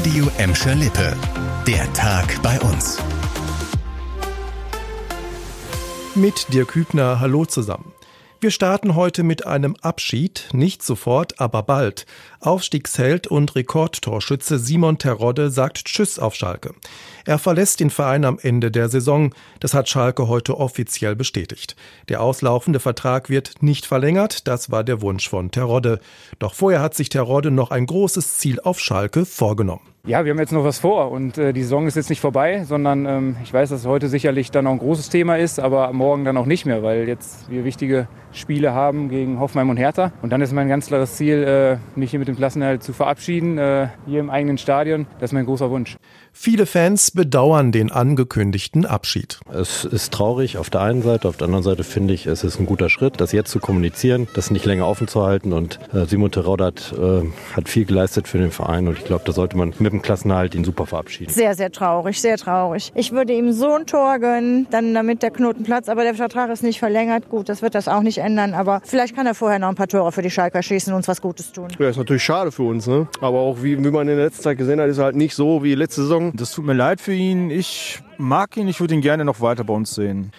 Radio Emscher Lippe. Der Tag bei uns. Mit dir Kübner, hallo zusammen. Wir starten heute mit einem Abschied, nicht sofort, aber bald. Aufstiegsheld und Rekordtorschütze Simon Terodde sagt Tschüss auf Schalke. Er verlässt den Verein am Ende der Saison. Das hat Schalke heute offiziell bestätigt. Der auslaufende Vertrag wird nicht verlängert. Das war der Wunsch von Terodde. Doch vorher hat sich Terodde noch ein großes Ziel auf Schalke vorgenommen. Ja, wir haben jetzt noch was vor und äh, die Saison ist jetzt nicht vorbei, sondern ähm, ich weiß, dass heute sicherlich dann auch ein großes Thema ist, aber morgen dann auch nicht mehr, weil jetzt wir wichtige Spiele haben gegen Hoffenheim und Hertha. Und dann ist mein ganz klares Ziel, äh, mich hier mit dem Klassenerhalt zu verabschieden, äh, hier im eigenen Stadion. Das ist mein großer Wunsch. Viele Fans bedauern den angekündigten Abschied. Es ist traurig auf der einen Seite, auf der anderen Seite finde ich, es ist ein guter Schritt, das jetzt zu kommunizieren, das nicht länger offen zu halten. Und äh, Simon Teroddat äh, hat viel geleistet für den Verein und ich glaube, da sollte man mit dem Klassenerhalt ihn super verabschieden. Sehr, sehr traurig, sehr traurig. Ich würde ihm so ein Tor gönnen, dann damit der Knoten platzt, aber der Vertrag ist nicht verlängert. Gut, das wird das auch nicht ändern, aber vielleicht kann er vorher noch ein paar Tore für die Schalker schießen und uns was Gutes tun. Ja, ist natürlich schade für uns, ne? aber auch wie, wie man in der letzten Zeit gesehen hat, ist er halt nicht so wie letzte Saison. Das tut mir leid für ihn. Ich mag ihn, ich würde ihn gerne noch weiter bei uns sehen.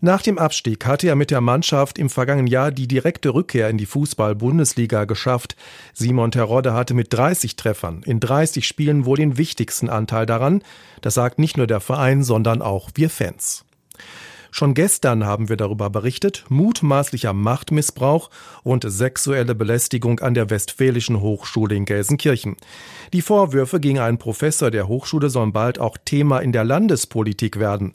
Nach dem Abstieg hatte er mit der Mannschaft im vergangenen Jahr die direkte Rückkehr in die Fußball-Bundesliga geschafft. Simon Terodde hatte mit 30 Treffern in 30 Spielen wohl den wichtigsten Anteil daran. Das sagt nicht nur der Verein, sondern auch wir Fans. Schon gestern haben wir darüber berichtet, mutmaßlicher Machtmissbrauch und sexuelle Belästigung an der Westfälischen Hochschule in Gelsenkirchen. Die Vorwürfe gegen einen Professor der Hochschule sollen bald auch Thema in der Landespolitik werden.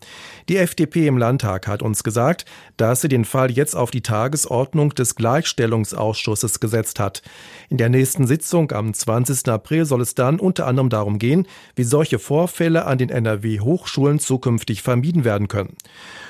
Die FDP im Landtag hat uns gesagt, dass sie den Fall jetzt auf die Tagesordnung des Gleichstellungsausschusses gesetzt hat. In der nächsten Sitzung am 20. April soll es dann unter anderem darum gehen, wie solche Vorfälle an den NRW-Hochschulen zukünftig vermieden werden können.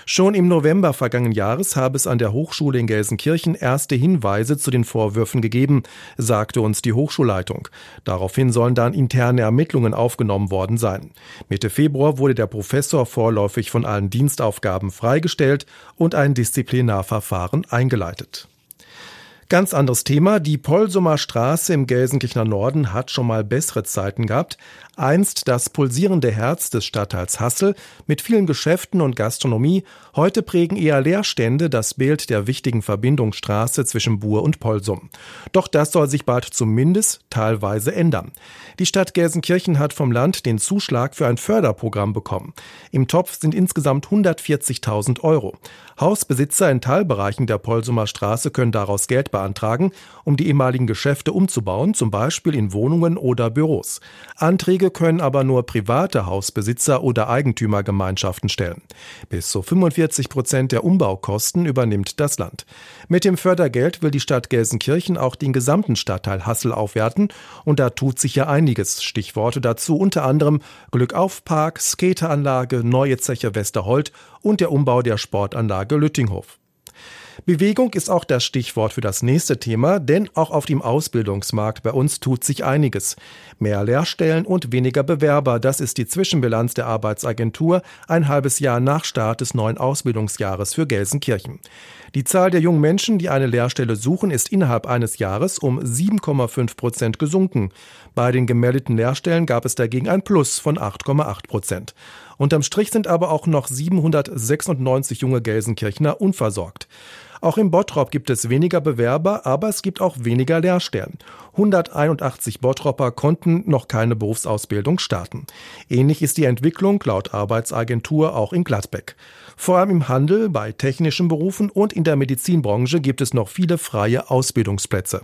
Schon im November vergangenen Jahres habe es an der Hochschule in Gelsenkirchen erste Hinweise zu den Vorwürfen gegeben, sagte uns die Hochschulleitung. Daraufhin sollen dann interne Ermittlungen aufgenommen worden sein. Mitte Februar wurde der Professor vorläufig von allen Dienstaufgaben freigestellt und ein Disziplinarverfahren eingeleitet. Ganz anderes Thema. Die Polsumer Straße im Gelsenkirchener Norden hat schon mal bessere Zeiten gehabt. Einst das pulsierende Herz des Stadtteils Hassel mit vielen Geschäften und Gastronomie. Heute prägen eher Leerstände das Bild der wichtigen Verbindungsstraße zwischen Bur und Polsum. Doch das soll sich bald zumindest teilweise ändern. Die Stadt Gelsenkirchen hat vom Land den Zuschlag für ein Förderprogramm bekommen. Im Topf sind insgesamt 140.000 Euro. Hausbesitzer in Teilbereichen der Polsumer Straße können daraus Geld beantragen, um die ehemaligen Geschäfte umzubauen, zum Beispiel in Wohnungen oder Büros. Anträge können aber nur private Hausbesitzer oder Eigentümergemeinschaften stellen. Bis zu 45 Prozent der Umbaukosten übernimmt das Land. Mit dem Fördergeld will die Stadt Gelsenkirchen auch den gesamten Stadtteil Hassel aufwerten und da tut sich ja einiges. Stichworte dazu unter anderem Glückaufpark, Skateranlage, neue Zeche Westerhold und der Umbau der Sportanlage Lüttinghof. Bewegung ist auch das Stichwort für das nächste Thema, denn auch auf dem Ausbildungsmarkt bei uns tut sich einiges. Mehr Lehrstellen und weniger Bewerber, das ist die Zwischenbilanz der Arbeitsagentur ein halbes Jahr nach Start des neuen Ausbildungsjahres für Gelsenkirchen. Die Zahl der jungen Menschen, die eine Lehrstelle suchen, ist innerhalb eines Jahres um 7,5 Prozent gesunken. Bei den gemeldeten Lehrstellen gab es dagegen ein Plus von 8,8 Prozent. Unterm Strich sind aber auch noch 796 junge Gelsenkirchner unversorgt. Auch im Bottrop gibt es weniger Bewerber, aber es gibt auch weniger Lehrstellen. 181 Bottropper konnten noch keine Berufsausbildung starten. Ähnlich ist die Entwicklung laut Arbeitsagentur auch in Gladbeck. Vor allem im Handel, bei technischen Berufen und in der Medizinbranche gibt es noch viele freie Ausbildungsplätze.